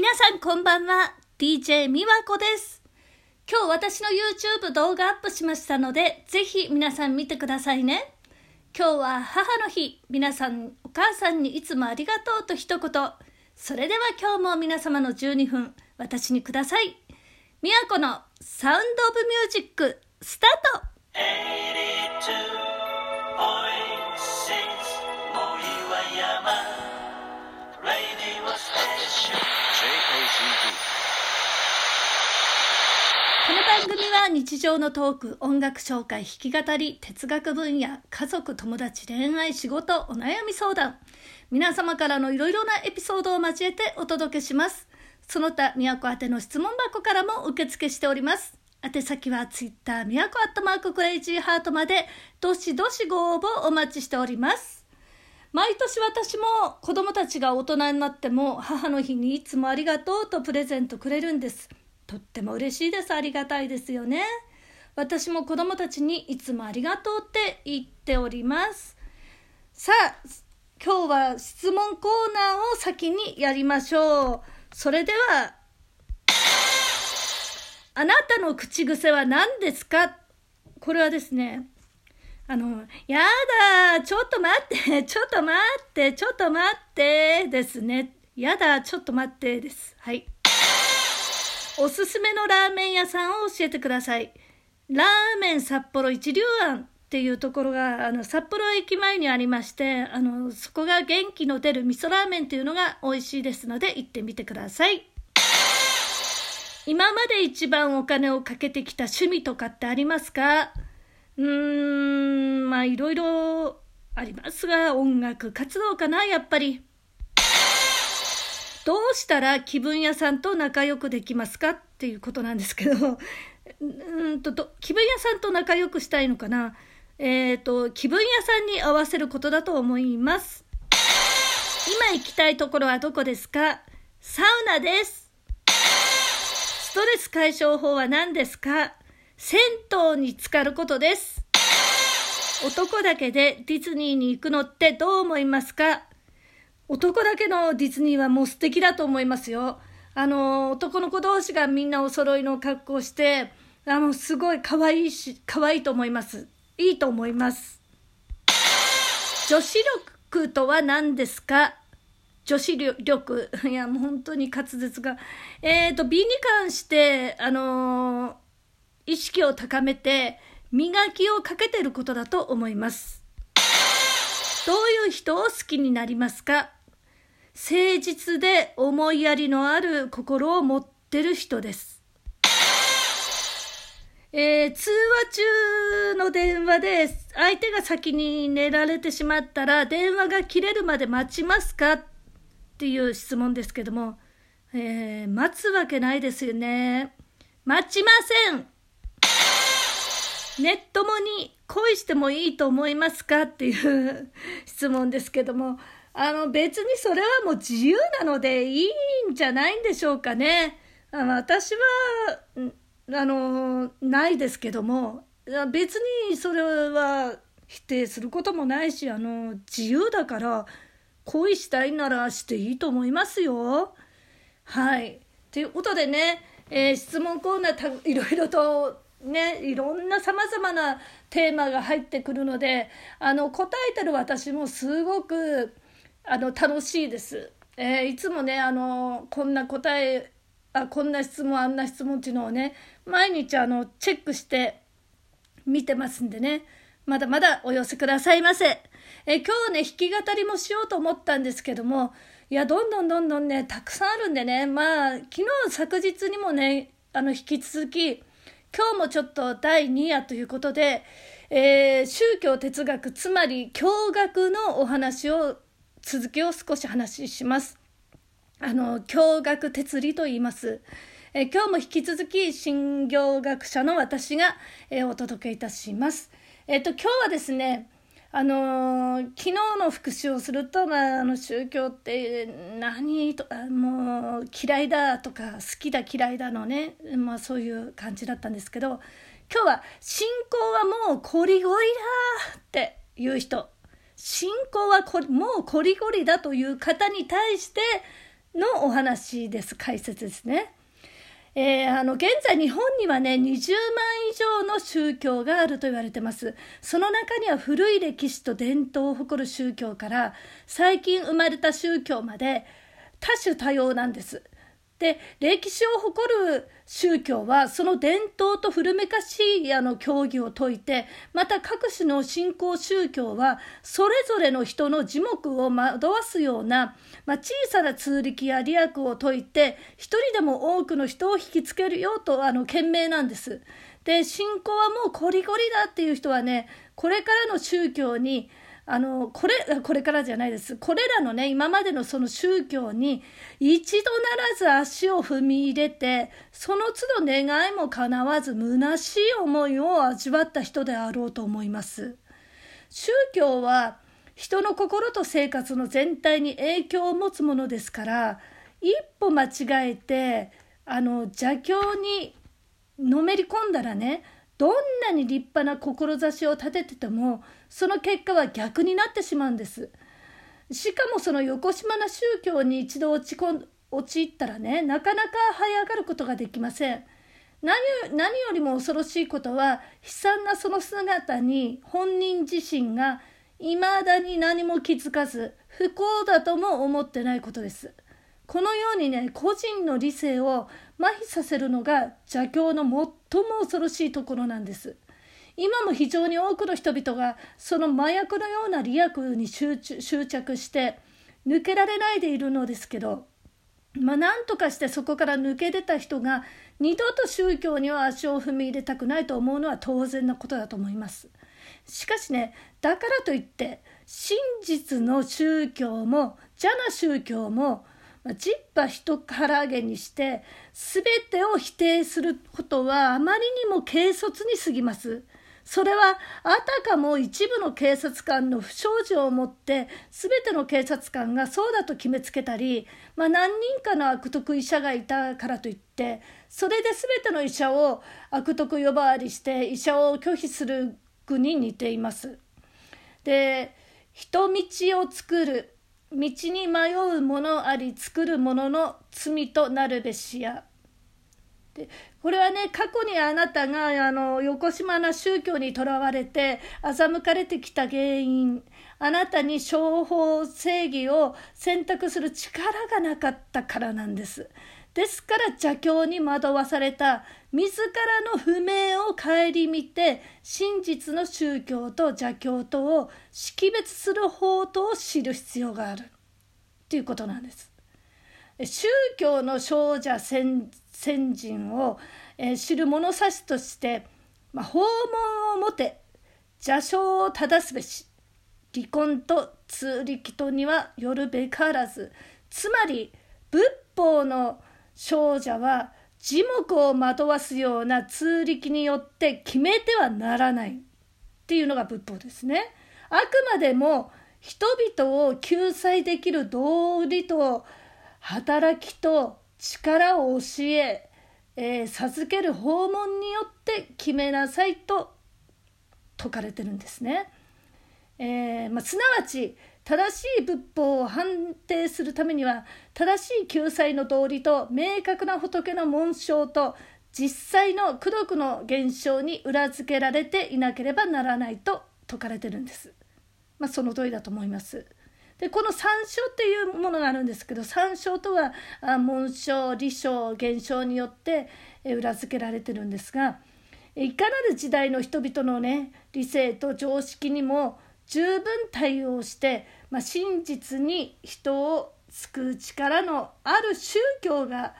皆さんこんばんは。DJ みわこです。今日私の YouTube 動画アップしましたのでぜひ皆さん見てくださいね。今日は母の日。皆さんお母さんにいつもありがとうと一言。それでは今日も皆様の12分私にください。みやこのサウンドオブミュージックスタート。この番組は日常のトーク、音楽紹介、弾き語り、哲学分野、家族、友達、恋愛、仕事、お悩み相談、皆様からのいろいろなエピソードを交えてお届けします。その他、宮古宛ての質問箱からも受付しております。宛先はツイッター、宮古アットマーククレイジーハートまで、どしどしご応募お待ちしております。毎年私も子供たちが大人になっても母の日にいつもありがとうとプレゼントくれるんです。とっても嬉しいです。ありがたいですよね。私も子供たちにいつもありがとうって言っております。さあ、今日は質問コーナーを先にやりましょう。それでは、あなたの口癖は何ですか？これはですね、あの、やだ、ちょっと待って、ちょっと待って、ちょっと待ってですね。やだ、ちょっと待ってです。はい。おすすめのラーメン屋さんを教えてください。ラーメン札幌一流庵っていうところがあの札幌駅前にありましてあのそこが元気の出る味噌ラーメンっていうのが美味しいですので行ってみてください。今まで一番お金をかけてきた趣味とかってありますか？うーんまあいろいろありますが音楽活動かなやっぱり。どうしたら気分屋さんと仲良くできますかっていうことなんですけど、うんとと気分屋さんと仲良くしたいのかな。えっ、ー、と、気分屋さんに合わせることだと思います。今行きたいところはどこですか？サウナです。ストレス解消法は何ですか？銭湯に浸かることです。男だけでディズニーに行くのってどう思いますか？男だけのディズニーはもう素敵だと思いますよ。あの、男の子同士がみんなお揃いの格好して、あの、すごい可愛いし、可愛いと思います。いいと思います。女子力とは何ですか？女子力。いや、もう本当に滑舌が。えっ、ー、と、美に関して、あのー、意識を高めて、磨きをかけてることだと思います。どういう人を好きになりますか？誠実で思いやりのある心を持ってる人です。えー、通話中の電話で相手が先に寝られてしまったら電話が切れるまで待ちますか？っていう質問ですけども、えー、待つわけないですよね。待ちませんネットもに恋してもいいと思いますかっていう質問ですけども、あの別にそれはもう自由なのでいいんじゃないんでしょうかね。あの私はあのないですけども別にそれは否定することもないしあの自由だから恋したいならしていいと思いますよ。はい。ということでね、えー、質問コーナーいろいろとねいろんなさまざまなテーマが入ってくるのであの答えてる私もすごくあの楽しいです。えー、いつもねあのこんな答えあこんな質問あんな質問っていうのをね毎日あのチェックして見てますんでねまだまだお寄せくださいませ。え今日ね弾き語りもしようと思ったんですけどもいやどんどんどんどんねたくさんあるんでねまあ昨日昨日にもねあの引き続き今日もちょっと第2夜ということで、えー、宗教哲学つまり教学のお話を続きを少し話します。あの、教学哲理と言います。え今日も引き続き、新行学者の私が、えお届けいたします。えっ、と、今日はですね、あのー、昨日の復習をすると、まあ、あの宗教って何とかもう嫌いだとか好きだ嫌いだのね、まあ、そういう感じだったんですけど今日は信仰はもうこりごりだっていう人信仰はこもうこりごりだという方に対してのお話です解説ですね。えー、あの現在日本にはね20万以上の宗教があると言われてます。その中には古い歴史と伝統を誇る宗教から最近生まれた宗教まで多種多様なんです。で歴史を誇る宗教はその伝統と古めかしいあの教義を説いてまた各種の信仰宗教はそれぞれの人の耳目を惑わすような、まあ、小さな通力や利益を説いて一人でも多くの人を引きつけるよとあの懸命なんです。で信仰はもうコリコリだっていう人はねこれからの宗教にあのこれこれからじゃないです。これらのね今までのその宗教に一度ならず足を踏み入れてその都度願いも叶わず虚しい思いを味わった人であろうと思います。宗教は人の心と生活の全体に影響を持つものですから一歩間違えてあの邪教にのめり込んだらねどんなに立派な志を立てててもその結果は逆になってしまうんです。しかもその横島な宗教に一度落ち込ん陥ったらねなかなか這い上がることができません。何何よりも恐ろしいことは悲惨なその姿に本人自身がいまだに何も気づかず不幸だとも思ってないことです。このようにね個人の理性を麻痺させるのが邪教の最も恐ろしいところなんです。今も非常に多くの人々がその麻薬のような利益に執着して抜けられないでいるのですけどまあ何とかしてそこから抜け出た人が二度と宗教には足を踏み入れたくないと思うのは当然なことだと思います。しかしねだからといって真実の宗教も邪な宗教もジッパ一からげにして全てを否定することはあまりにも軽率に過ぎます。それはあたかも一部の警察官の不祥事をもって全ての警察官がそうだと決めつけたり、まあ、何人かの悪徳医者がいたからといってそれで全ての医者を悪徳呼ばわりして医者を拒否する具に似ています。で人道を作る道に迷う者あり作る者の罪となるべしや。でこれはね過去にあなたがあの横島な宗教にとらわれて欺かれてきた原因あなたに商法正義を選択する力がなかったからなんです。ですから邪教に惑わされた自らの不明を顧みて真実の宗教と邪教とを識別する法とを知る必要があるということなんです。宗教の少者先人を、え、知る物差しとして、まあ、訪問をもて邪称を正すべし離婚と通力とにはよるべからずつまり仏法の少女は耳目を惑わすような通力によって決めてはならないっていうのが仏法ですね。あくまでも人々を救済できる道理と働きと力を教ええー、授ける訪問によって決めなさいと説かれてるんですね。えーまあ、すなわち正しい仏法を判定するためには正しい救済の道理と明確な仏の紋章と実際の功徳の現象に裏付けられていなければならないと説かれてるんです。まあ、その通りだと思います。でこの参照っていうものがあるんですけど参照とは紋章理章現象によって裏付けられてるんですがいかなる時代の人々のね理性と常識にも十分対応してまあ、真実に人を救う力のある宗教が、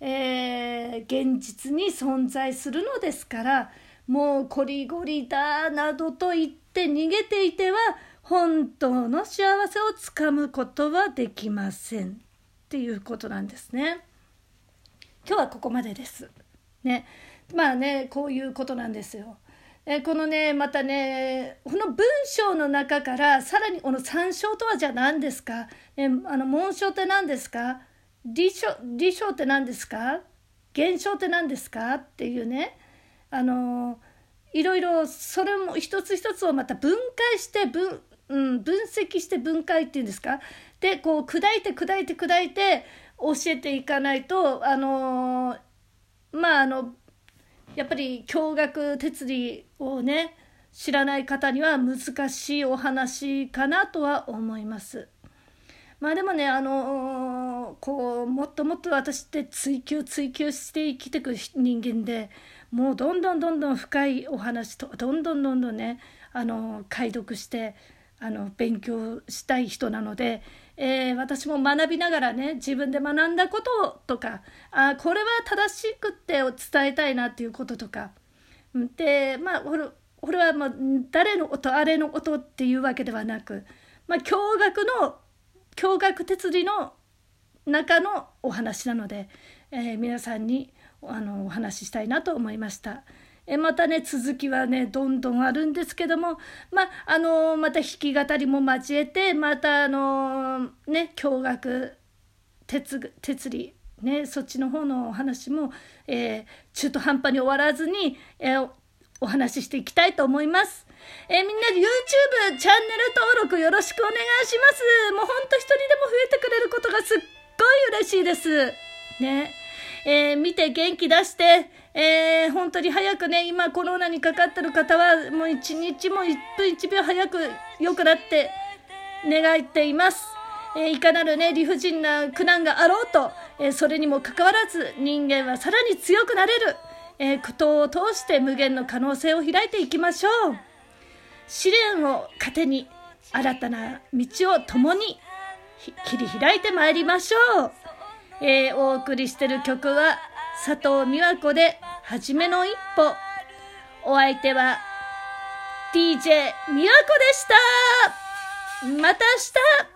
えー、現実に存在するのですからもうこりごりだなどと言って逃げていては本当の幸せをつかむことはできませんっていうことなんですね。今日はここまでです。ね、まあねこういうことなんですよ。えこのねまたねこの文章の中からさらにこの参照とはじゃあ何ですか、ね、あの紋章って何ですか？理章理章って何ですか？現象って何ですか？っていうね。あのいろいろそれも一つ一つをまた分解して分,、うん、分析して分解っていうんですか？でこう砕いて砕いて砕いて教えていかないとあのまああのやっぱり共学哲理をね知らない方には難しいお話かなとは思います。まあでもねあのこうもっともっと私って追求追求して生きてく人間でもうどんどんどんどん深いお話とどんどんどんどんねあの解読してあの勉強したい人なので、えー、私も学びながらね自分で学んだこととかあこれは正しくって伝えたいなっていうこととかでまあこれはもう誰のことあれのことっていうわけではなく、まあ、驚愕の驚愕哲理の中のお話なので、えー、皆さんにあのお話ししたいなと思いました。えまたね続きはねどんどんあるんですけどもまあのまた弾き語りも交えてまたあのね驚愕哲哲理ねそっちの方のお話も、えー、中途半端に終わらずに、えー、お話ししていきたいと思います。えー、みんな YouTube チャンネル登録よろしくお願いします。もうほんと一人でも増えてくれることがすっごい嬉しいです。ね。えー、見て元気出して、えー、本当に早くね、今コロナにかかってる方は、もう一日も一分一秒早く良くなって願っています。えー、いかなるね、理不尽な苦難があろうと、えー、それにもかかわらず人間はさらに強くなれる、えー、苦闘を通して無限の可能性を開いていきましょう。試練を糧に新たな道を共に切り開いてまいりましょう。えー、お送りしてる曲は佐藤美和子で「はじめの一歩」お相手は DJ 美和子でした。また明日。